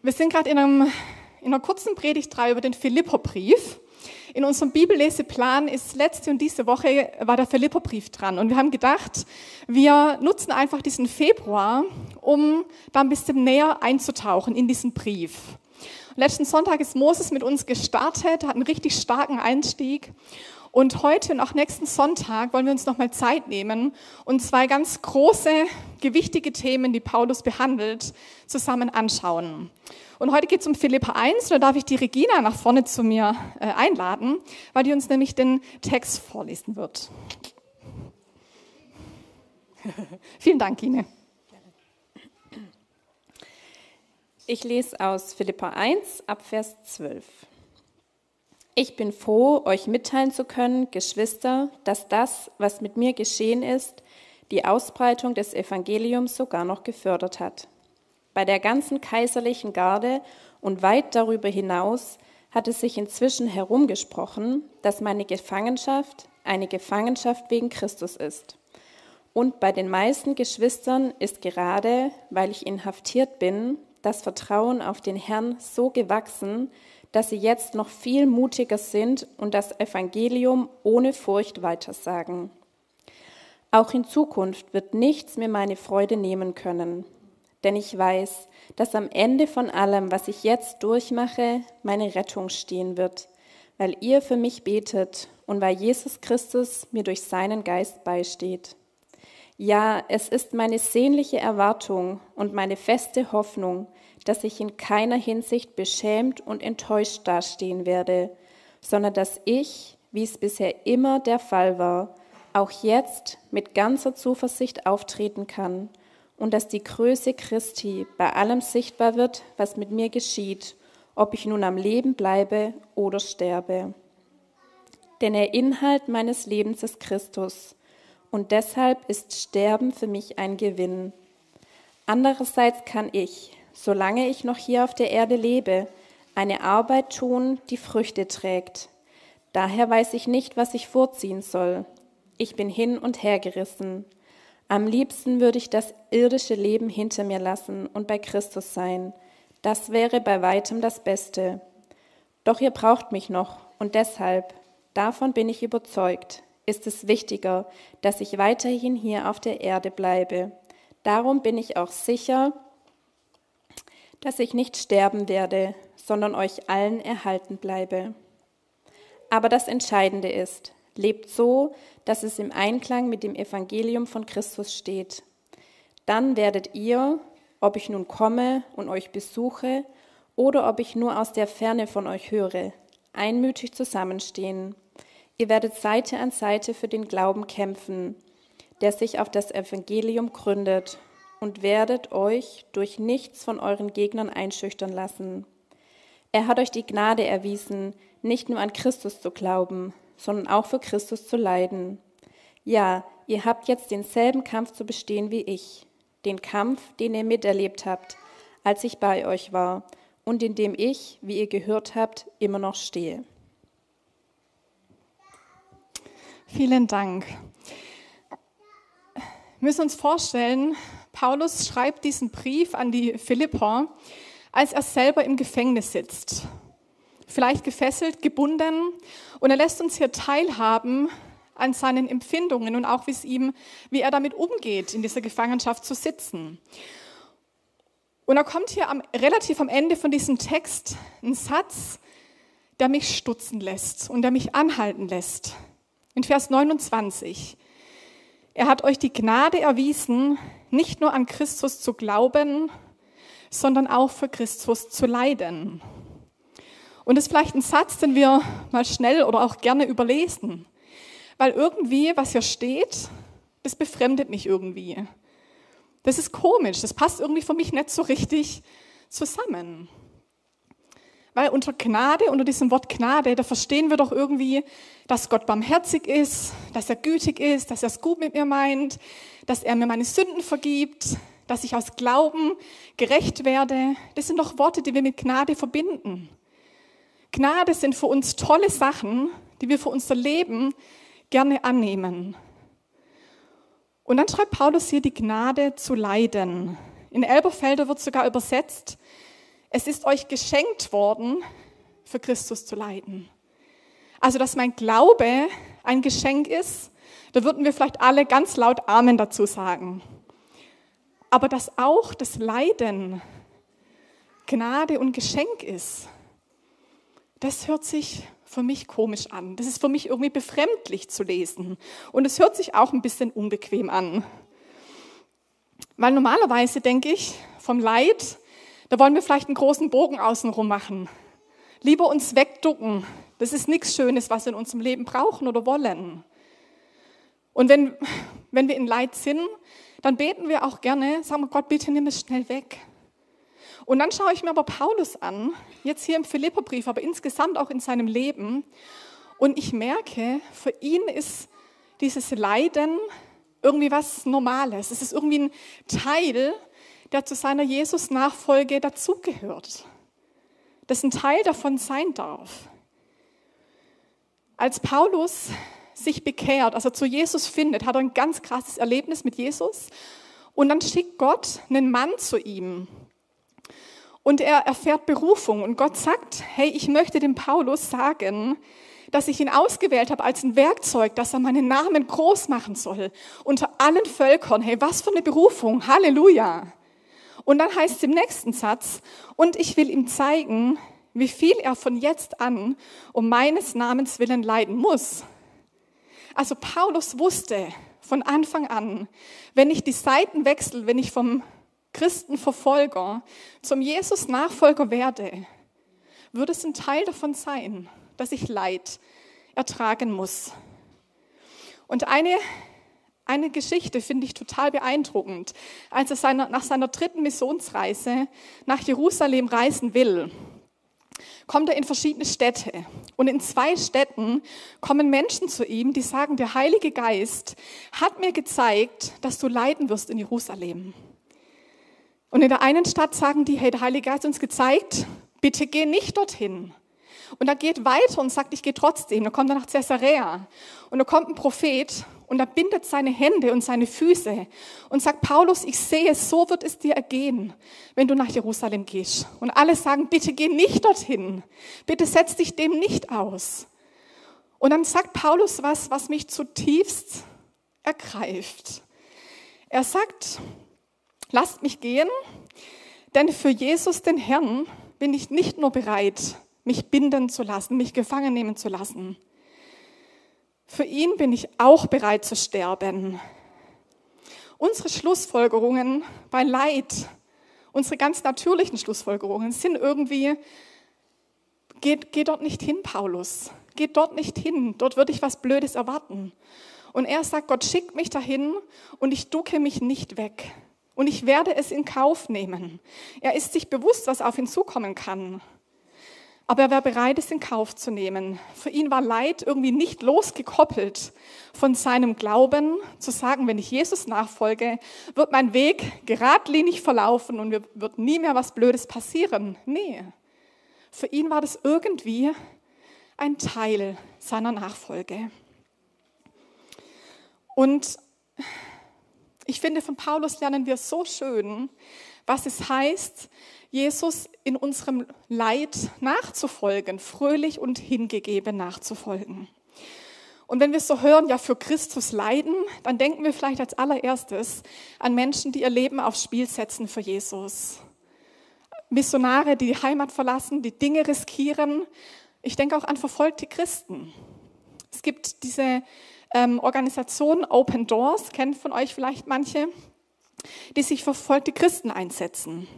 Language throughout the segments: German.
Wir sind gerade in, in einer kurzen Predigtreihe über den Philipperbrief. In unserem Bibelleseplan ist letzte und diese Woche war der Philipperbrief dran. Und wir haben gedacht, wir nutzen einfach diesen Februar, um da ein bisschen näher einzutauchen in diesen Brief. Letzten Sonntag ist Moses mit uns gestartet, hat einen richtig starken Einstieg. Und heute und auch nächsten Sonntag wollen wir uns nochmal Zeit nehmen und zwei ganz große, gewichtige Themen, die Paulus behandelt, zusammen anschauen. Und heute geht es um Philippa 1, da darf ich die Regina nach vorne zu mir äh, einladen, weil die uns nämlich den Text vorlesen wird. Vielen Dank, Ine. Ich lese aus Philippa 1 ab Vers 12. Ich bin froh, euch mitteilen zu können, Geschwister, dass das, was mit mir geschehen ist, die Ausbreitung des Evangeliums sogar noch gefördert hat. Bei der ganzen kaiserlichen Garde und weit darüber hinaus hat es sich inzwischen herumgesprochen, dass meine Gefangenschaft eine Gefangenschaft wegen Christus ist. Und bei den meisten Geschwistern ist gerade, weil ich inhaftiert bin, das Vertrauen auf den Herrn so gewachsen, dass sie jetzt noch viel mutiger sind und das Evangelium ohne Furcht weitersagen. Auch in Zukunft wird nichts mir meine Freude nehmen können, denn ich weiß, dass am Ende von allem, was ich jetzt durchmache, meine Rettung stehen wird, weil ihr für mich betet und weil Jesus Christus mir durch seinen Geist beisteht. Ja, es ist meine sehnliche Erwartung und meine feste Hoffnung, dass ich in keiner Hinsicht beschämt und enttäuscht dastehen werde, sondern dass ich, wie es bisher immer der Fall war, auch jetzt mit ganzer Zuversicht auftreten kann und dass die Größe Christi bei allem sichtbar wird, was mit mir geschieht, ob ich nun am Leben bleibe oder sterbe. Denn der Inhalt meines Lebens ist Christus und deshalb ist Sterben für mich ein Gewinn. Andererseits kann ich, solange ich noch hier auf der Erde lebe, eine Arbeit tun, die Früchte trägt. Daher weiß ich nicht, was ich vorziehen soll. Ich bin hin und her gerissen. Am liebsten würde ich das irdische Leben hinter mir lassen und bei Christus sein. Das wäre bei weitem das Beste. Doch ihr braucht mich noch und deshalb, davon bin ich überzeugt, ist es wichtiger, dass ich weiterhin hier auf der Erde bleibe. Darum bin ich auch sicher, dass ich nicht sterben werde, sondern euch allen erhalten bleibe. Aber das Entscheidende ist, lebt so, dass es im Einklang mit dem Evangelium von Christus steht. Dann werdet ihr, ob ich nun komme und euch besuche oder ob ich nur aus der Ferne von euch höre, einmütig zusammenstehen. Ihr werdet Seite an Seite für den Glauben kämpfen, der sich auf das Evangelium gründet und werdet euch durch nichts von euren Gegnern einschüchtern lassen. Er hat euch die Gnade erwiesen, nicht nur an Christus zu glauben, sondern auch für Christus zu leiden. Ja, ihr habt jetzt denselben Kampf zu bestehen wie ich, den Kampf, den ihr miterlebt habt, als ich bei euch war und in dem ich, wie ihr gehört habt, immer noch stehe. Vielen Dank. Wir müssen uns vorstellen, Paulus schreibt diesen Brief an die Philipper, als er selber im Gefängnis sitzt. Vielleicht gefesselt, gebunden. Und er lässt uns hier teilhaben an seinen Empfindungen und auch wie, es ihm, wie er damit umgeht, in dieser Gefangenschaft zu sitzen. Und er kommt hier am, relativ am Ende von diesem Text ein Satz, der mich stutzen lässt und der mich anhalten lässt. In Vers 29. Er hat euch die Gnade erwiesen, nicht nur an Christus zu glauben, sondern auch für Christus zu leiden. Und das ist vielleicht ein Satz, den wir mal schnell oder auch gerne überlesen, weil irgendwie, was hier steht, das befremdet mich irgendwie. Das ist komisch, das passt irgendwie für mich nicht so richtig zusammen. Weil unter Gnade, unter diesem Wort Gnade, da verstehen wir doch irgendwie, dass Gott barmherzig ist, dass er gütig ist, dass er es gut mit mir meint, dass er mir meine Sünden vergibt, dass ich aus Glauben gerecht werde. Das sind doch Worte, die wir mit Gnade verbinden. Gnade sind für uns tolle Sachen, die wir für unser Leben gerne annehmen. Und dann schreibt Paulus hier die Gnade zu leiden. In Elberfelder wird sogar übersetzt, es ist euch geschenkt worden, für Christus zu leiden. Also, dass mein Glaube ein Geschenk ist, da würden wir vielleicht alle ganz laut Amen dazu sagen. Aber dass auch das Leiden Gnade und Geschenk ist, das hört sich für mich komisch an. Das ist für mich irgendwie befremdlich zu lesen. Und es hört sich auch ein bisschen unbequem an. Weil normalerweise denke ich, vom Leid, da wollen wir vielleicht einen großen Bogen außenrum machen. Lieber uns wegducken. Das ist nichts Schönes, was wir in unserem Leben brauchen oder wollen. Und wenn, wenn wir in Leid sind, dann beten wir auch gerne, sagen wir Gott, bitte nimm es schnell weg. Und dann schaue ich mir aber Paulus an, jetzt hier im Philipperbrief, aber insgesamt auch in seinem Leben. Und ich merke, für ihn ist dieses Leiden irgendwie was Normales. Es ist irgendwie ein Teil, der zu seiner Jesus-Nachfolge dazugehört. Das ein Teil davon sein darf. Als Paulus sich bekehrt, also zu Jesus findet, hat er ein ganz krasses Erlebnis mit Jesus. Und dann schickt Gott einen Mann zu ihm, und er erfährt Berufung und Gott sagt, hey, ich möchte dem Paulus sagen, dass ich ihn ausgewählt habe als ein Werkzeug, dass er meinen Namen groß machen soll unter allen Völkern. Hey, was für eine Berufung. Halleluja. Und dann heißt es im nächsten Satz, und ich will ihm zeigen, wie viel er von jetzt an um meines Namens willen leiden muss. Also Paulus wusste von Anfang an, wenn ich die Seiten wechsle, wenn ich vom Christenverfolger zum Jesus-Nachfolger werde, würde es ein Teil davon sein, dass ich Leid ertragen muss. Und eine, eine Geschichte finde ich total beeindruckend. Als er seiner, nach seiner dritten Missionsreise nach Jerusalem reisen will, kommt er in verschiedene Städte. Und in zwei Städten kommen Menschen zu ihm, die sagen, der Heilige Geist hat mir gezeigt, dass du leiden wirst in Jerusalem. Und in der einen Stadt sagen die, hey, der Heilige Geist hat uns gezeigt, bitte geh nicht dorthin. Und er geht weiter und sagt, ich gehe trotzdem. Dann kommt er nach Caesarea und da kommt ein Prophet und er bindet seine Hände und seine Füße und sagt, Paulus, ich sehe, so wird es dir ergehen, wenn du nach Jerusalem gehst. Und alle sagen, bitte geh nicht dorthin. Bitte setz dich dem nicht aus. Und dann sagt Paulus was, was mich zutiefst ergreift. Er sagt, lasst mich gehen, denn für Jesus, den Herrn, bin ich nicht nur bereit, mich binden zu lassen, mich gefangen nehmen zu lassen. Für ihn bin ich auch bereit zu sterben. Unsere Schlussfolgerungen bei Leid, unsere ganz natürlichen Schlussfolgerungen sind irgendwie, geht, geh dort nicht hin, Paulus. Geht dort nicht hin. Dort würde ich was Blödes erwarten. Und er sagt, Gott schickt mich dahin und ich ducke mich nicht weg und ich werde es in Kauf nehmen. Er ist sich bewusst, was auf ihn zukommen kann. Aber er wäre bereit, es in Kauf zu nehmen. Für ihn war Leid irgendwie nicht losgekoppelt von seinem Glauben, zu sagen, wenn ich Jesus nachfolge, wird mein Weg geradlinig verlaufen und wird nie mehr was Blödes passieren. Nee. Für ihn war das irgendwie ein Teil seiner Nachfolge. Und ich finde, von Paulus lernen wir so schön, was es heißt, Jesus in unserem Leid nachzufolgen, fröhlich und hingegeben nachzufolgen. Und wenn wir so hören, ja, für Christus leiden, dann denken wir vielleicht als allererstes an Menschen, die ihr Leben aufs Spiel setzen für Jesus. Missionare, die die Heimat verlassen, die Dinge riskieren. Ich denke auch an verfolgte Christen. Es gibt diese ähm, Organisation Open Doors, kennt von euch vielleicht manche, die sich verfolgte Christen einsetzen.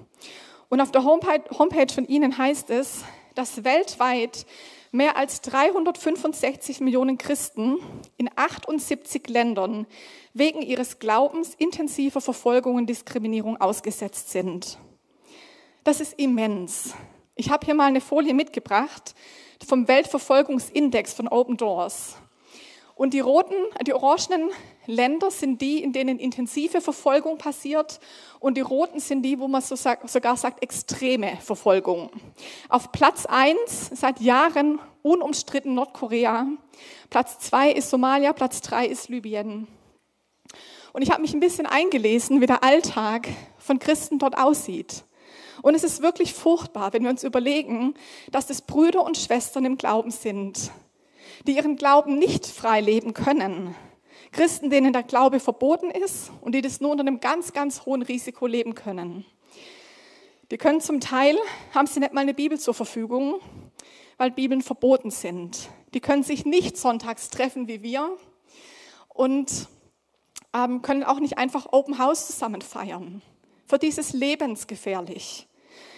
Und auf der Homepage von ihnen heißt es, dass weltweit mehr als 365 Millionen Christen in 78 Ländern wegen ihres Glaubens intensiver Verfolgung und Diskriminierung ausgesetzt sind. Das ist immens. Ich habe hier mal eine Folie mitgebracht vom Weltverfolgungsindex von Open Doors. Und die roten, die orangenen Länder sind die, in denen intensive Verfolgung passiert. Und die roten sind die, wo man so sagt, sogar sagt, extreme Verfolgung. Auf Platz eins seit Jahren unumstritten Nordkorea. Platz zwei ist Somalia, Platz drei ist Libyen. Und ich habe mich ein bisschen eingelesen, wie der Alltag von Christen dort aussieht. Und es ist wirklich furchtbar, wenn wir uns überlegen, dass es Brüder und Schwestern im Glauben sind, die ihren Glauben nicht frei leben können. Christen, denen der Glaube verboten ist und die das nur unter einem ganz, ganz hohen Risiko leben können. Die können zum Teil, haben sie nicht mal eine Bibel zur Verfügung, weil Bibeln verboten sind. Die können sich nicht sonntags treffen wie wir und ähm, können auch nicht einfach Open House zusammen feiern. Für die ist es lebensgefährlich.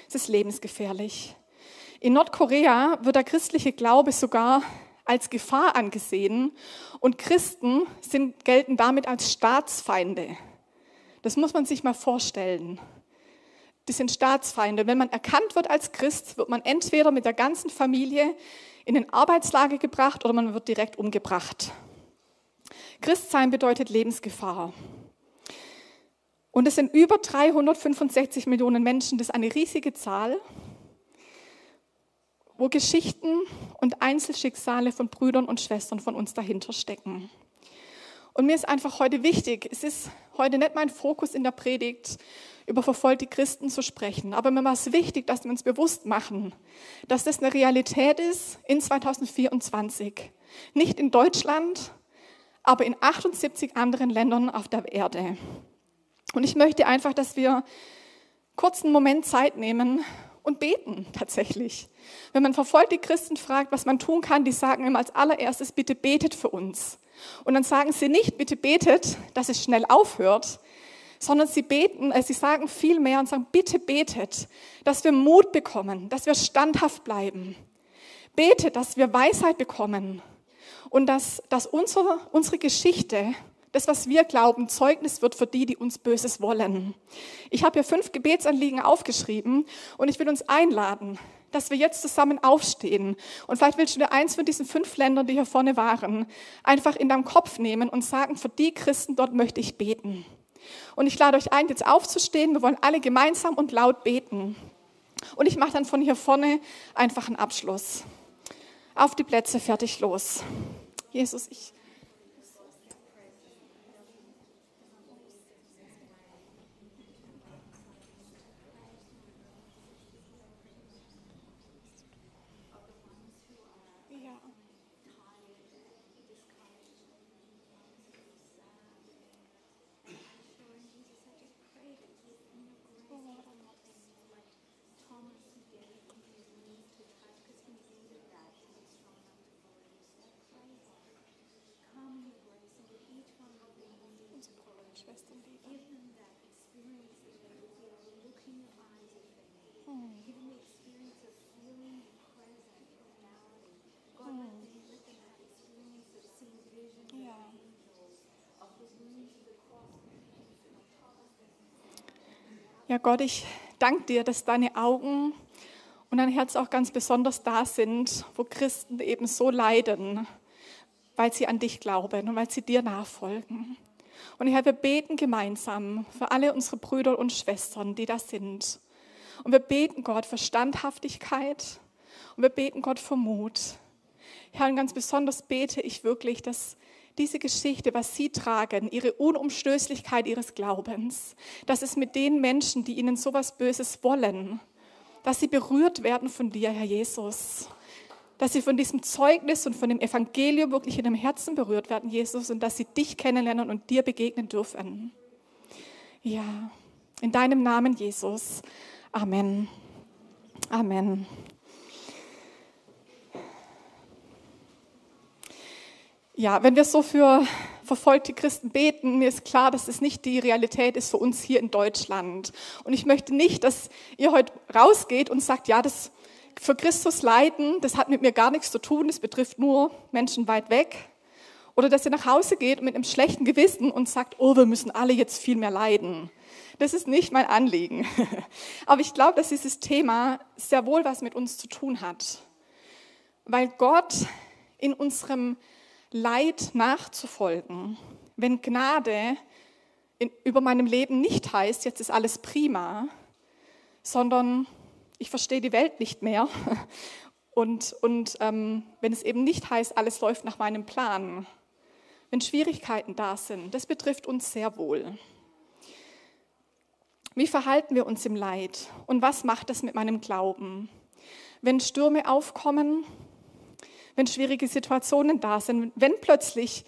Es ist lebensgefährlich. In Nordkorea wird der christliche Glaube sogar als Gefahr angesehen und Christen sind, gelten damit als Staatsfeinde. Das muss man sich mal vorstellen. Die sind Staatsfeinde. Wenn man erkannt wird als Christ, wird man entweder mit der ganzen Familie in den Arbeitslager gebracht oder man wird direkt umgebracht. Christsein bedeutet Lebensgefahr. Und es sind über 365 Millionen Menschen, das ist eine riesige Zahl, wo Geschichten und Einzelschicksale von Brüdern und Schwestern von uns dahinter stecken. Und mir ist einfach heute wichtig, es ist heute nicht mein Fokus in der Predigt, über verfolgte Christen zu sprechen, aber mir war es wichtig, dass wir uns bewusst machen, dass das eine Realität ist in 2024. Nicht in Deutschland, aber in 78 anderen Ländern auf der Erde. Und ich möchte einfach, dass wir kurz einen Moment Zeit nehmen und beten tatsächlich. Wenn man verfolgte Christen fragt, was man tun kann, die sagen immer als allererstes, bitte betet für uns. Und dann sagen sie nicht, bitte betet, dass es schnell aufhört, sondern sie beten, äh, sie sagen viel mehr und sagen, bitte betet, dass wir Mut bekommen, dass wir standhaft bleiben. Betet, dass wir Weisheit bekommen und dass, dass unsere, unsere Geschichte das, was wir glauben, Zeugnis wird für die, die uns Böses wollen. Ich habe hier fünf Gebetsanliegen aufgeschrieben und ich will uns einladen, dass wir jetzt zusammen aufstehen. Und vielleicht willst du dir eins von diesen fünf Ländern, die hier vorne waren, einfach in deinem Kopf nehmen und sagen, für die Christen dort möchte ich beten. Und ich lade euch ein, jetzt aufzustehen. Wir wollen alle gemeinsam und laut beten. Und ich mache dann von hier vorne einfach einen Abschluss. Auf die Plätze, fertig, los. Jesus, ich Ja, Gott, ich danke dir, dass deine Augen und dein Herz auch ganz besonders da sind, wo Christen eben so leiden, weil sie an dich glauben und weil sie dir nachfolgen. Und Herr, wir beten gemeinsam für alle unsere Brüder und Schwestern, die da sind. Und wir beten Gott für Standhaftigkeit und wir beten Gott für Mut. Herr, und ganz besonders bete ich wirklich, dass diese Geschichte, was sie tragen, ihre Unumstößlichkeit ihres Glaubens, dass es mit den Menschen, die ihnen sowas Böses wollen, dass sie berührt werden von dir, Herr Jesus. Dass sie von diesem Zeugnis und von dem Evangelium wirklich in dem Herzen berührt werden, Jesus, und dass sie dich kennenlernen und dir begegnen dürfen. Ja, in deinem Namen, Jesus. Amen. Amen. Ja, wenn wir so für verfolgte Christen beten, mir ist klar, dass es nicht die Realität ist für uns hier in Deutschland. Und ich möchte nicht, dass ihr heute rausgeht und sagt, ja, das für Christus leiden, das hat mit mir gar nichts zu tun, das betrifft nur Menschen weit weg. Oder dass ihr nach Hause geht mit einem schlechten Gewissen und sagt, oh, wir müssen alle jetzt viel mehr leiden. Das ist nicht mein Anliegen. Aber ich glaube, dass dieses Thema sehr wohl was mit uns zu tun hat. Weil Gott in unserem Leid nachzufolgen, wenn Gnade in, über meinem Leben nicht heißt, jetzt ist alles prima, sondern ich verstehe die Welt nicht mehr und, und ähm, wenn es eben nicht heißt, alles läuft nach meinem Plan, wenn Schwierigkeiten da sind, das betrifft uns sehr wohl. Wie verhalten wir uns im Leid? Und was macht das mit meinem Glauben? Wenn Stürme aufkommen, wenn schwierige Situationen da sind, wenn plötzlich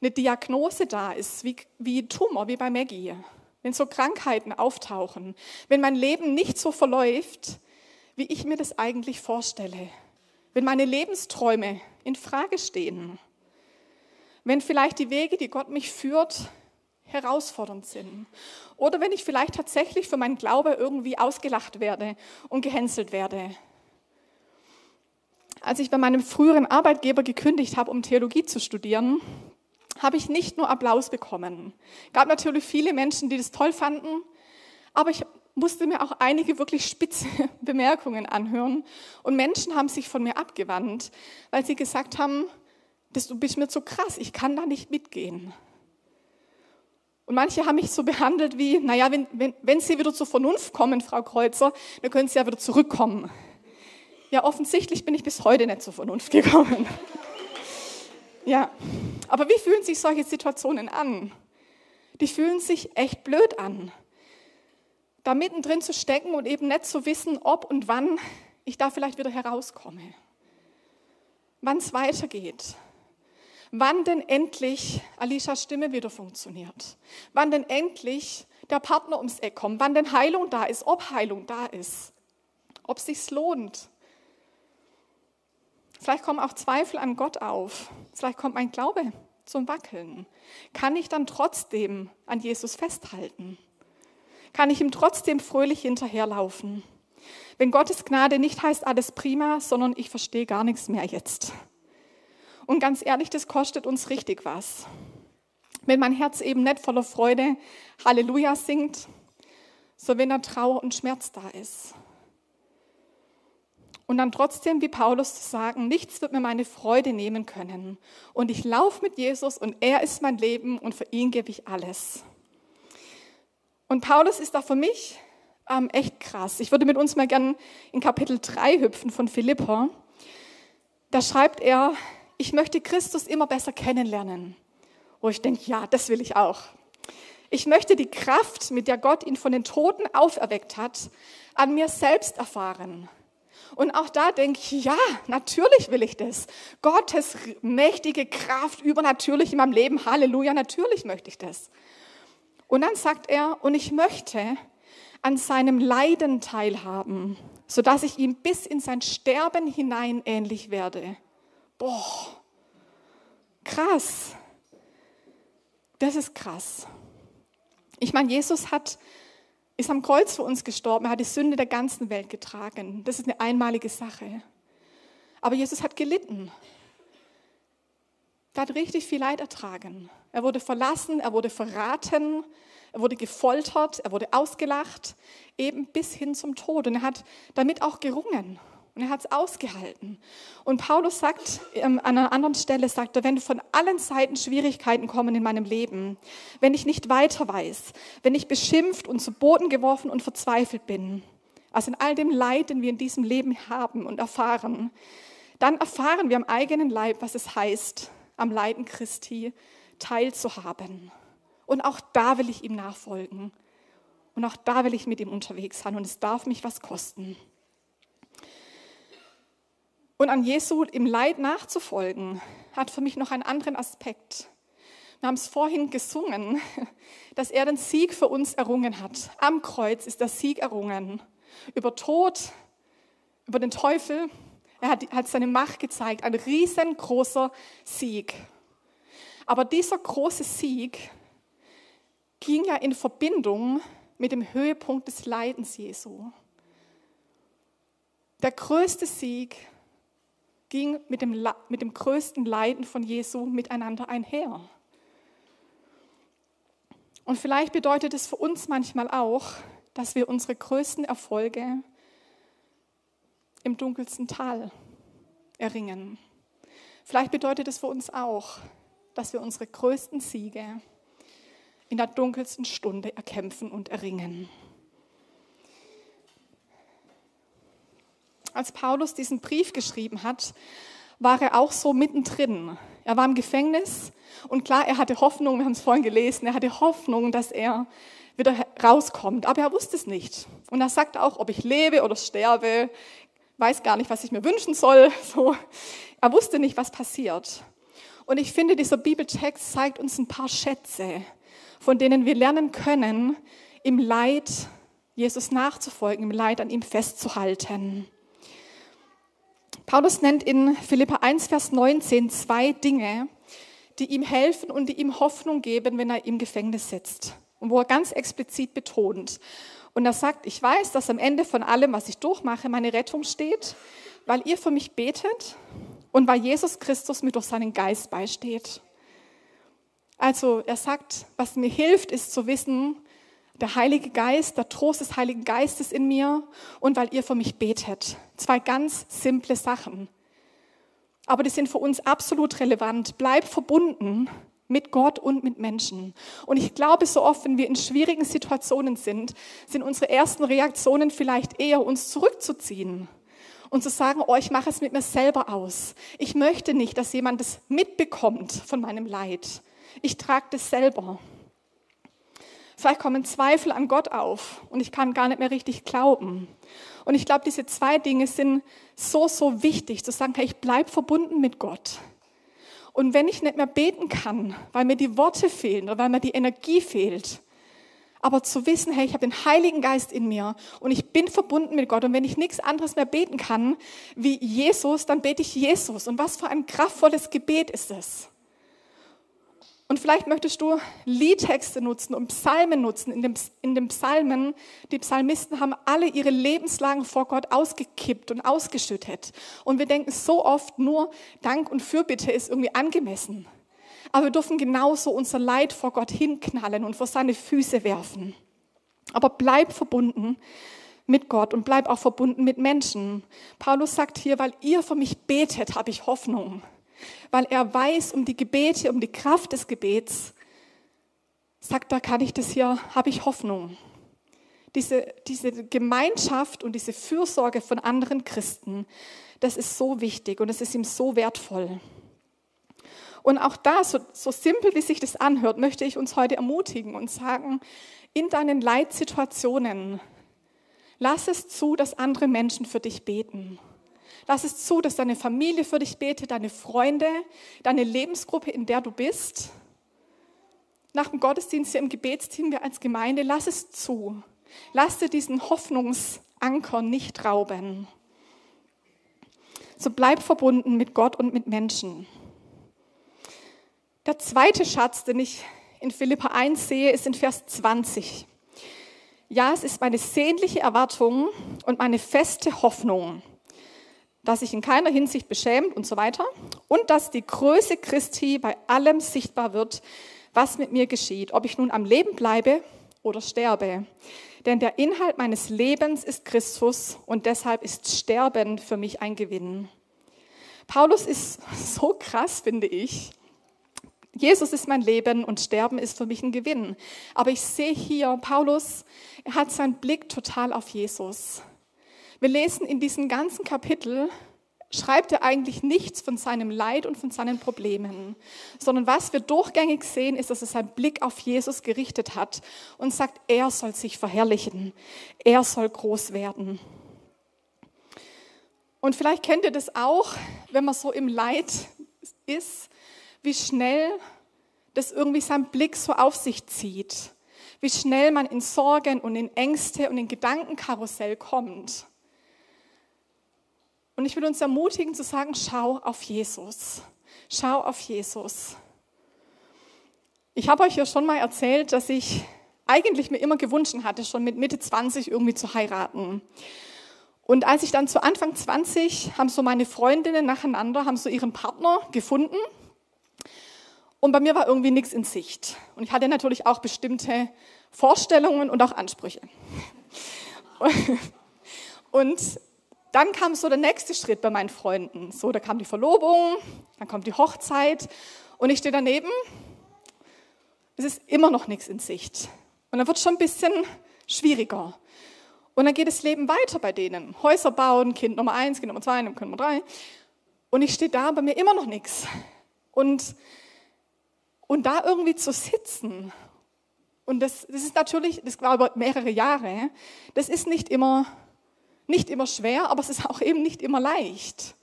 eine Diagnose da ist, wie, wie Tumor, wie bei Maggie, wenn so Krankheiten auftauchen, wenn mein Leben nicht so verläuft, wie ich mir das eigentlich vorstelle, wenn meine Lebensträume in Frage stehen, wenn vielleicht die Wege, die Gott mich führt, herausfordernd sind oder wenn ich vielleicht tatsächlich für meinen Glaube irgendwie ausgelacht werde und gehänselt werde. Als ich bei meinem früheren Arbeitgeber gekündigt habe, um Theologie zu studieren, habe ich nicht nur Applaus bekommen. Gab natürlich viele Menschen, die das toll fanden, aber ich musste mir auch einige wirklich spitze Bemerkungen anhören. Und Menschen haben sich von mir abgewandt, weil sie gesagt haben, du bist mir zu krass, ich kann da nicht mitgehen. Und manche haben mich so behandelt wie, naja, wenn, wenn, wenn Sie wieder zur Vernunft kommen, Frau Kreuzer, dann können Sie ja wieder zurückkommen. Ja, offensichtlich bin ich bis heute nicht zur Vernunft gekommen. Ja, aber wie fühlen sich solche Situationen an? Die fühlen sich echt blöd an. Da mittendrin zu stecken und eben nicht zu wissen, ob und wann ich da vielleicht wieder herauskomme. Wann es weitergeht. Wann denn endlich Alishas Stimme wieder funktioniert. Wann denn endlich der Partner ums Eck kommt. Wann denn Heilung da ist. Ob Heilung da ist. Ob es sich lohnt. Vielleicht kommen auch Zweifel an Gott auf. Vielleicht kommt mein Glaube zum Wackeln. Kann ich dann trotzdem an Jesus festhalten? Kann ich ihm trotzdem fröhlich hinterherlaufen? Wenn Gottes Gnade nicht heißt alles prima, sondern ich verstehe gar nichts mehr jetzt. Und ganz ehrlich, das kostet uns richtig was. Wenn mein Herz eben nicht voller Freude Halleluja singt, so wenn da Trauer und Schmerz da ist. Und dann trotzdem, wie Paulus zu sagen, nichts wird mir meine Freude nehmen können. Und ich laufe mit Jesus und er ist mein Leben und für ihn gebe ich alles. Und Paulus ist da für mich ähm, echt krass. Ich würde mit uns mal gern in Kapitel 3 hüpfen von Philippa. Da schreibt er, ich möchte Christus immer besser kennenlernen. Wo ich denke, ja, das will ich auch. Ich möchte die Kraft, mit der Gott ihn von den Toten auferweckt hat, an mir selbst erfahren und auch da denke ich, ja, natürlich will ich das. Gottes mächtige Kraft übernatürlich in meinem Leben, Halleluja, natürlich möchte ich das. Und dann sagt er, und ich möchte an seinem Leiden teilhaben, sodass ich ihm bis in sein Sterben hinein ähnlich werde. Boah, krass. Das ist krass. Ich meine, Jesus hat ist am Kreuz für uns gestorben. Er hat die Sünde der ganzen Welt getragen. Das ist eine einmalige Sache. Aber Jesus hat gelitten. Er hat richtig viel Leid ertragen. Er wurde verlassen, er wurde verraten, er wurde gefoltert, er wurde ausgelacht, eben bis hin zum Tod. Und er hat damit auch gerungen. Und er hat es ausgehalten. Und Paulus sagt ähm, an einer anderen Stelle, sagt er, wenn von allen Seiten Schwierigkeiten kommen in meinem Leben, wenn ich nicht weiter weiß, wenn ich beschimpft und zu Boden geworfen und verzweifelt bin, also in all dem Leid, den wir in diesem Leben haben und erfahren, dann erfahren wir am eigenen Leib, was es heißt, am Leiden Christi teilzuhaben. Und auch da will ich ihm nachfolgen. Und auch da will ich mit ihm unterwegs sein. Und es darf mich was kosten. Und an Jesu im Leid nachzufolgen, hat für mich noch einen anderen Aspekt. Wir haben es vorhin gesungen, dass er den Sieg für uns errungen hat. Am Kreuz ist der Sieg errungen. Über Tod, über den Teufel. Er hat, hat seine Macht gezeigt. Ein riesengroßer Sieg. Aber dieser große Sieg ging ja in Verbindung mit dem Höhepunkt des Leidens Jesu. Der größte Sieg ging mit dem, mit dem größten Leiden von Jesu miteinander einher. Und vielleicht bedeutet es für uns manchmal auch, dass wir unsere größten Erfolge im dunkelsten Tal erringen. Vielleicht bedeutet es für uns auch, dass wir unsere größten Siege in der dunkelsten Stunde erkämpfen und erringen. Als Paulus diesen Brief geschrieben hat, war er auch so mittendrin. Er war im Gefängnis und klar, er hatte Hoffnung, wir haben es vorhin gelesen, er hatte Hoffnung, dass er wieder rauskommt. Aber er wusste es nicht. Und er sagt auch, ob ich lebe oder sterbe, weiß gar nicht, was ich mir wünschen soll. So. Er wusste nicht, was passiert. Und ich finde, dieser Bibeltext zeigt uns ein paar Schätze, von denen wir lernen können, im Leid Jesus nachzufolgen, im Leid an ihm festzuhalten. Paulus nennt in Philippa 1, Vers 19 zwei Dinge, die ihm helfen und die ihm Hoffnung geben, wenn er im Gefängnis sitzt. Und wo er ganz explizit betont. Und er sagt, ich weiß, dass am Ende von allem, was ich durchmache, meine Rettung steht, weil ihr für mich betet und weil Jesus Christus mir durch seinen Geist beisteht. Also er sagt, was mir hilft, ist zu wissen, der Heilige Geist, der Trost des Heiligen Geistes in mir und weil ihr für mich betet. Zwei ganz simple Sachen. Aber die sind für uns absolut relevant. Bleib verbunden mit Gott und mit Menschen. Und ich glaube, so oft, wenn wir in schwierigen Situationen sind, sind unsere ersten Reaktionen vielleicht eher, uns zurückzuziehen und zu sagen, oh, ich mache es mit mir selber aus. Ich möchte nicht, dass jemand das mitbekommt von meinem Leid. Ich trage das selber. Vielleicht kommen Zweifel an Gott auf und ich kann gar nicht mehr richtig glauben. Und ich glaube, diese zwei Dinge sind so, so wichtig, zu sagen, hey, ich bleibe verbunden mit Gott. Und wenn ich nicht mehr beten kann, weil mir die Worte fehlen oder weil mir die Energie fehlt, aber zu wissen, hey, ich habe den Heiligen Geist in mir und ich bin verbunden mit Gott. Und wenn ich nichts anderes mehr beten kann wie Jesus, dann bete ich Jesus. Und was für ein kraftvolles Gebet ist es? Und vielleicht möchtest du Liedtexte nutzen und Psalmen nutzen. In, dem, in den Psalmen, die Psalmisten haben alle ihre Lebenslagen vor Gott ausgekippt und ausgeschüttet. Und wir denken so oft nur, Dank und Fürbitte ist irgendwie angemessen. Aber wir dürfen genauso unser Leid vor Gott hinknallen und vor seine Füße werfen. Aber bleib verbunden mit Gott und bleib auch verbunden mit Menschen. Paulus sagt hier, weil ihr für mich betet, habe ich Hoffnung weil er weiß um die Gebete, um die Kraft des Gebets, sagt er, kann ich das hier, habe ich Hoffnung. Diese, diese Gemeinschaft und diese Fürsorge von anderen Christen, das ist so wichtig und es ist ihm so wertvoll. Und auch da, so, so simpel wie sich das anhört, möchte ich uns heute ermutigen und sagen, in deinen Leitsituationen, lass es zu, dass andere Menschen für dich beten. Lass es zu, dass deine Familie für dich betet, deine Freunde, deine Lebensgruppe, in der du bist. Nach dem Gottesdienst hier im Gebetsteam, wir als Gemeinde, lass es zu. Lass dir diesen Hoffnungsanker nicht rauben. So bleib verbunden mit Gott und mit Menschen. Der zweite Schatz, den ich in Philippa 1 sehe, ist in Vers 20. Ja, es ist meine sehnliche Erwartung und meine feste Hoffnung, dass sich in keiner Hinsicht beschämt und so weiter und dass die Größe Christi bei allem sichtbar wird, was mit mir geschieht, ob ich nun am Leben bleibe oder sterbe. Denn der Inhalt meines Lebens ist Christus und deshalb ist Sterben für mich ein Gewinn. Paulus ist so krass, finde ich. Jesus ist mein Leben und Sterben ist für mich ein Gewinn. Aber ich sehe hier, Paulus, er hat seinen Blick total auf Jesus. Wir lesen in diesem ganzen Kapitel, schreibt er eigentlich nichts von seinem Leid und von seinen Problemen, sondern was wir durchgängig sehen, ist, dass er seinen Blick auf Jesus gerichtet hat und sagt, er soll sich verherrlichen, er soll groß werden. Und vielleicht kennt ihr das auch, wenn man so im Leid ist, wie schnell das irgendwie sein Blick so auf sich zieht, wie schnell man in Sorgen und in Ängste und in Gedankenkarussell kommt. Und ich will uns ermutigen zu sagen, schau auf Jesus. Schau auf Jesus. Ich habe euch ja schon mal erzählt, dass ich eigentlich mir immer gewünscht hatte, schon mit Mitte 20 irgendwie zu heiraten. Und als ich dann zu Anfang 20 haben so meine Freundinnen nacheinander, haben so ihren Partner gefunden. Und bei mir war irgendwie nichts in Sicht. Und ich hatte natürlich auch bestimmte Vorstellungen und auch Ansprüche. Und dann kam so der nächste Schritt bei meinen Freunden. So, da kam die Verlobung, dann kommt die Hochzeit und ich stehe daneben. Es ist immer noch nichts in Sicht. Und dann wird es schon ein bisschen schwieriger. Und dann geht das Leben weiter bei denen. Häuser bauen, Kind Nummer eins, Kind Nummer zwei, Kind Nummer drei. Und ich stehe da, bei mir immer noch nichts. Und, und da irgendwie zu sitzen Und das, das ist natürlich, das war über mehrere Jahre, das ist nicht immer, nicht immer schwer, aber es ist auch eben nicht immer leicht.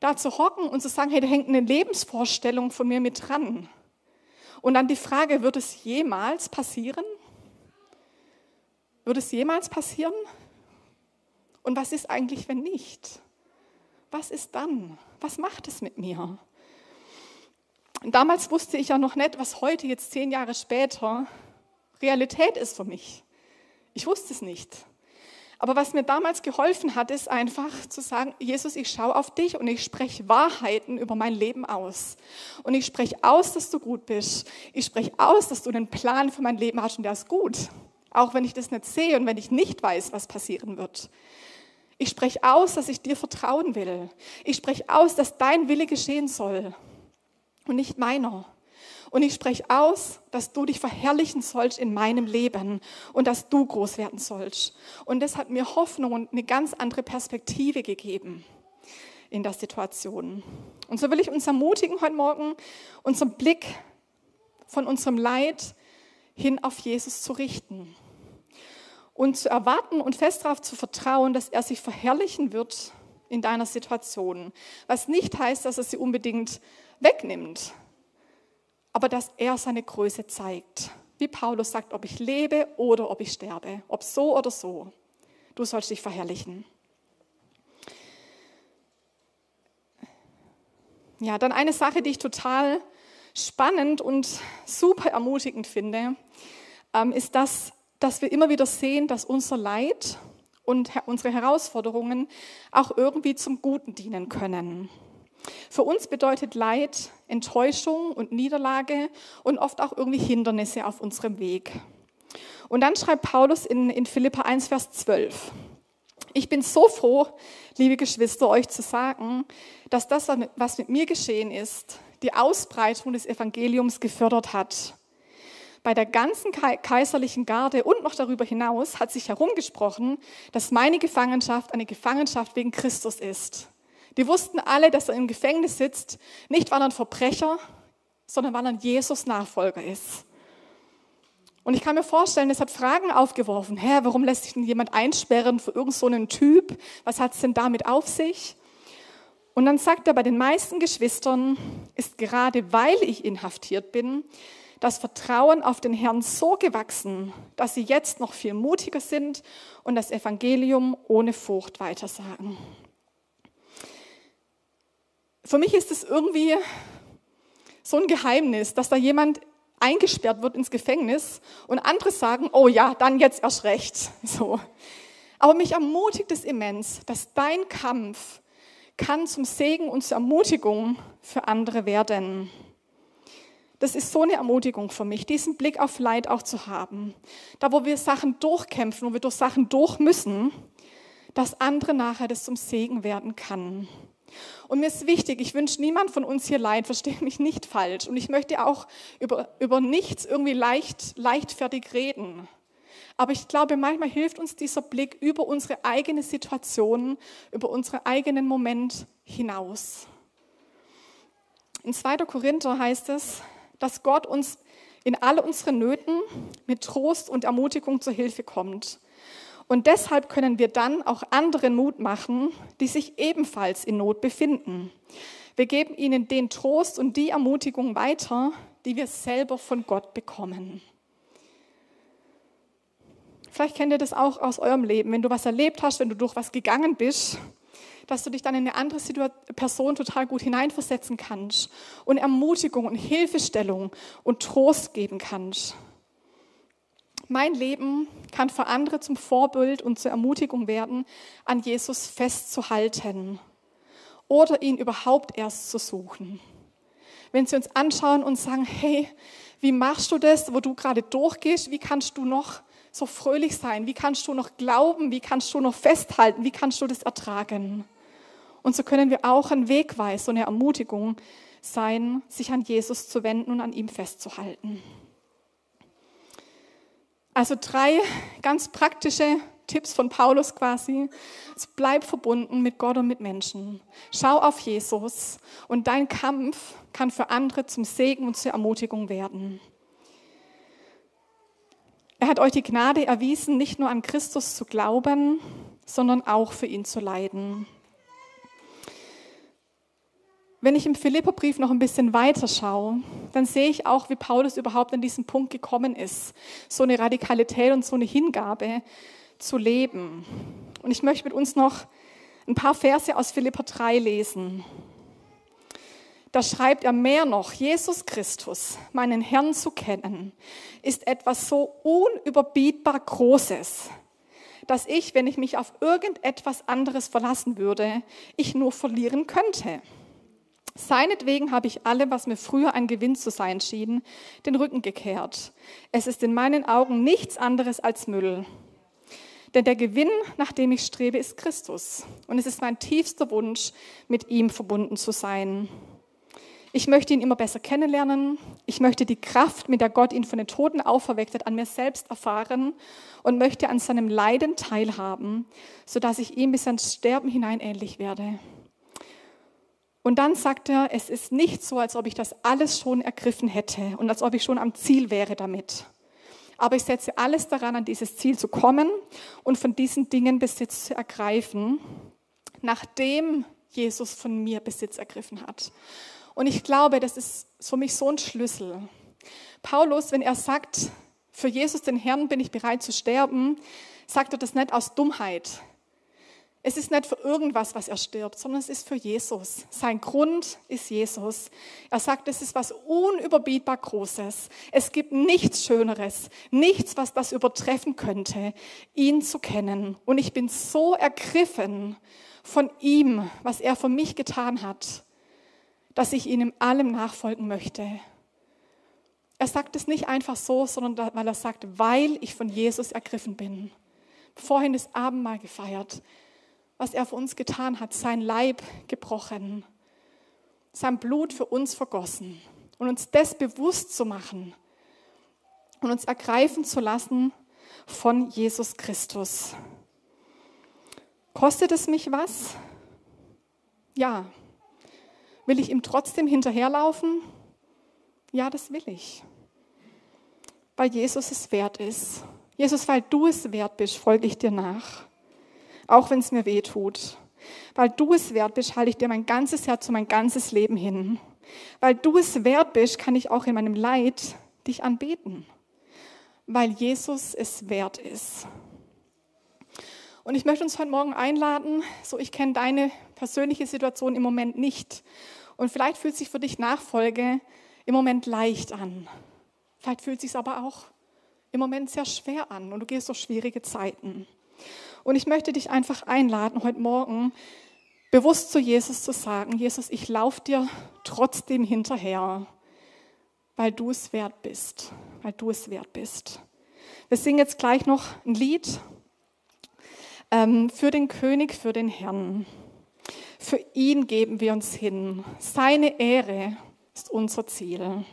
Da zu hocken und zu sagen, hey, da hängt eine Lebensvorstellung von mir mit dran. Und dann die Frage, wird es jemals passieren? Wird es jemals passieren? Und was ist eigentlich, wenn nicht? Was ist dann? Was macht es mit mir? damals wusste ich ja noch nicht, was heute, jetzt zehn Jahre später, Realität ist für mich. Ich wusste es nicht. Aber was mir damals geholfen hat, ist einfach zu sagen, Jesus, ich schaue auf dich und ich spreche Wahrheiten über mein Leben aus. Und ich spreche aus, dass du gut bist. Ich spreche aus, dass du einen Plan für mein Leben hast und der ist gut. Auch wenn ich das nicht sehe und wenn ich nicht weiß, was passieren wird. Ich spreche aus, dass ich dir vertrauen will. Ich spreche aus, dass dein Wille geschehen soll und nicht meiner. Und ich spreche aus, dass du dich verherrlichen sollst in meinem Leben und dass du groß werden sollst. Und das hat mir Hoffnung und eine ganz andere Perspektive gegeben in der Situation. Und so will ich uns ermutigen heute Morgen, unseren Blick von unserem Leid hin auf Jesus zu richten und zu erwarten und fest darauf zu vertrauen, dass er sich verherrlichen wird in deiner Situation. Was nicht heißt, dass er sie unbedingt wegnimmt, aber dass er seine Größe zeigt. Wie Paulus sagt, ob ich lebe oder ob ich sterbe, ob so oder so. Du sollst dich verherrlichen. Ja, dann eine Sache, die ich total spannend und super ermutigend finde, ähm, ist das, dass wir immer wieder sehen, dass unser Leid und unsere Herausforderungen auch irgendwie zum Guten dienen können. Für uns bedeutet Leid Enttäuschung und Niederlage und oft auch irgendwie Hindernisse auf unserem Weg. Und dann schreibt Paulus in, in Philippa 1, Vers 12. Ich bin so froh, liebe Geschwister, euch zu sagen, dass das, was mit mir geschehen ist, die Ausbreitung des Evangeliums gefördert hat. Bei der ganzen kaiserlichen Garde und noch darüber hinaus hat sich herumgesprochen, dass meine Gefangenschaft eine Gefangenschaft wegen Christus ist. Die wussten alle, dass er im Gefängnis sitzt, nicht weil er ein Verbrecher, sondern weil er ein Jesus-Nachfolger ist. Und ich kann mir vorstellen, es hat Fragen aufgeworfen. Hä, warum lässt sich denn jemand einsperren für irgendeinen so Typ? Was hat es denn damit auf sich? Und dann sagt er, bei den meisten Geschwistern ist gerade weil ich inhaftiert bin, das Vertrauen auf den Herrn so gewachsen, dass sie jetzt noch viel mutiger sind und das Evangelium ohne Furcht weitersagen. Für mich ist es irgendwie so ein Geheimnis, dass da jemand eingesperrt wird ins Gefängnis und andere sagen, oh ja, dann jetzt erst recht. So. Aber mich ermutigt es immens, dass dein Kampf kann zum Segen und zur Ermutigung für andere werden. Das ist so eine Ermutigung für mich, diesen Blick auf Leid auch zu haben. Da, wo wir Sachen durchkämpfen, wo wir durch Sachen durch müssen, dass andere nachher das zum Segen werden kann. Und mir ist wichtig, ich wünsche niemand von uns hier Leid, verstehe mich nicht falsch. Und ich möchte auch über, über nichts irgendwie leicht, leichtfertig reden. Aber ich glaube, manchmal hilft uns dieser Blick über unsere eigene Situation, über unseren eigenen Moment hinaus. In 2. Korinther heißt es, dass Gott uns in all unseren Nöten mit Trost und Ermutigung zur Hilfe kommt. Und deshalb können wir dann auch anderen Mut machen, die sich ebenfalls in Not befinden. Wir geben ihnen den Trost und die Ermutigung weiter, die wir selber von Gott bekommen. Vielleicht kennt ihr das auch aus eurem Leben, wenn du was erlebt hast, wenn du durch was gegangen bist, dass du dich dann in eine andere Person total gut hineinversetzen kannst und Ermutigung und Hilfestellung und Trost geben kannst. Mein Leben kann für andere zum Vorbild und zur Ermutigung werden, an Jesus festzuhalten oder ihn überhaupt erst zu suchen. Wenn sie uns anschauen und sagen, hey, wie machst du das, wo du gerade durchgehst? Wie kannst du noch so fröhlich sein? Wie kannst du noch glauben? Wie kannst du noch festhalten? Wie kannst du das ertragen? Und so können wir auch ein Wegweis, und eine Ermutigung sein, sich an Jesus zu wenden und an ihm festzuhalten. Also drei ganz praktische Tipps von Paulus quasi. Bleib verbunden mit Gott und mit Menschen. Schau auf Jesus und dein Kampf kann für andere zum Segen und zur Ermutigung werden. Er hat euch die Gnade erwiesen, nicht nur an Christus zu glauben, sondern auch für ihn zu leiden. Wenn ich im Philipperbrief noch ein bisschen weiter schaue, dann sehe ich auch, wie Paulus überhaupt an diesen Punkt gekommen ist, so eine Radikalität und so eine Hingabe zu leben. Und ich möchte mit uns noch ein paar Verse aus Philipper 3 lesen. Da schreibt er mehr noch, Jesus Christus, meinen Herrn zu kennen, ist etwas so unüberbietbar Großes, dass ich, wenn ich mich auf irgendetwas anderes verlassen würde, ich nur verlieren könnte. Seinetwegen habe ich alle, was mir früher ein Gewinn zu sein schien, den Rücken gekehrt. Es ist in meinen Augen nichts anderes als Müll. Denn der Gewinn, nach dem ich strebe, ist Christus. Und es ist mein tiefster Wunsch, mit ihm verbunden zu sein. Ich möchte ihn immer besser kennenlernen. Ich möchte die Kraft, mit der Gott ihn von den Toten auferweckt hat, an mir selbst erfahren und möchte an seinem Leiden teilhaben, sodass ich ihm bis ans Sterben hinein ähnlich werde. Und dann sagt er, es ist nicht so, als ob ich das alles schon ergriffen hätte und als ob ich schon am Ziel wäre damit. Aber ich setze alles daran, an dieses Ziel zu kommen und von diesen Dingen Besitz zu ergreifen, nachdem Jesus von mir Besitz ergriffen hat. Und ich glaube, das ist für mich so ein Schlüssel. Paulus, wenn er sagt, für Jesus den Herrn bin ich bereit zu sterben, sagt er das nicht aus Dummheit. Es ist nicht für irgendwas, was er stirbt, sondern es ist für Jesus. Sein Grund ist Jesus. Er sagt, es ist was unüberbietbar Großes. Es gibt nichts Schöneres, nichts, was das übertreffen könnte, ihn zu kennen. Und ich bin so ergriffen von ihm, was er für mich getan hat, dass ich ihm in allem nachfolgen möchte. Er sagt es nicht einfach so, sondern weil er sagt, weil ich von Jesus ergriffen bin. Vorhin das Abendmahl gefeiert was er für uns getan hat, sein Leib gebrochen, sein Blut für uns vergossen und uns das bewusst zu machen und uns ergreifen zu lassen von Jesus Christus. Kostet es mich was? Ja. Will ich ihm trotzdem hinterherlaufen? Ja, das will ich. Weil Jesus es wert ist. Jesus, weil du es wert bist, folge ich dir nach auch wenn es mir weh tut. Weil du es wert bist, halte ich dir mein ganzes Herz und mein ganzes Leben hin. Weil du es wert bist, kann ich auch in meinem Leid dich anbeten. Weil Jesus es wert ist. Und ich möchte uns heute Morgen einladen, so ich kenne deine persönliche Situation im Moment nicht. Und vielleicht fühlt sich für dich Nachfolge im Moment leicht an. Vielleicht fühlt sich aber auch im Moment sehr schwer an und du gehst durch schwierige Zeiten. Und ich möchte dich einfach einladen, heute Morgen bewusst zu Jesus zu sagen, Jesus, ich laufe dir trotzdem hinterher, weil du es wert bist, weil du es wert bist. Wir singen jetzt gleich noch ein Lied ähm, für den König, für den Herrn. Für ihn geben wir uns hin. Seine Ehre ist unser Ziel.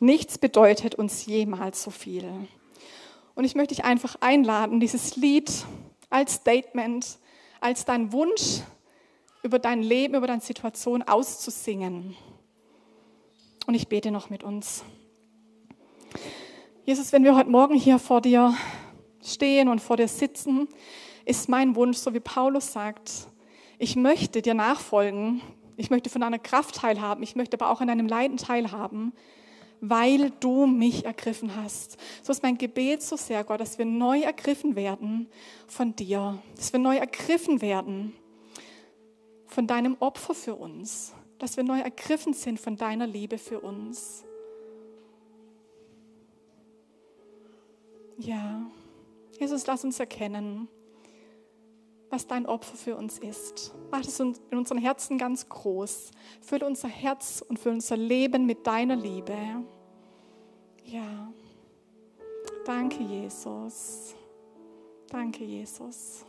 Nichts bedeutet uns jemals so viel. Und ich möchte dich einfach einladen, dieses Lied als Statement, als dein Wunsch über dein Leben, über deine Situation auszusingen. Und ich bete noch mit uns. Jesus, wenn wir heute Morgen hier vor dir stehen und vor dir sitzen, ist mein Wunsch, so wie Paulus sagt, ich möchte dir nachfolgen, ich möchte von deiner Kraft teilhaben, ich möchte aber auch an deinem Leiden teilhaben weil du mich ergriffen hast. So ist mein Gebet so sehr, Gott, dass wir neu ergriffen werden von dir, dass wir neu ergriffen werden von deinem Opfer für uns, dass wir neu ergriffen sind von deiner Liebe für uns. Ja, Jesus, lass uns erkennen, was dein Opfer für uns ist. Mach es in unseren Herzen ganz groß. Fülle unser Herz und fülle unser Leben mit deiner Liebe. Ja. Danke, Jesus. Danke, Jesus.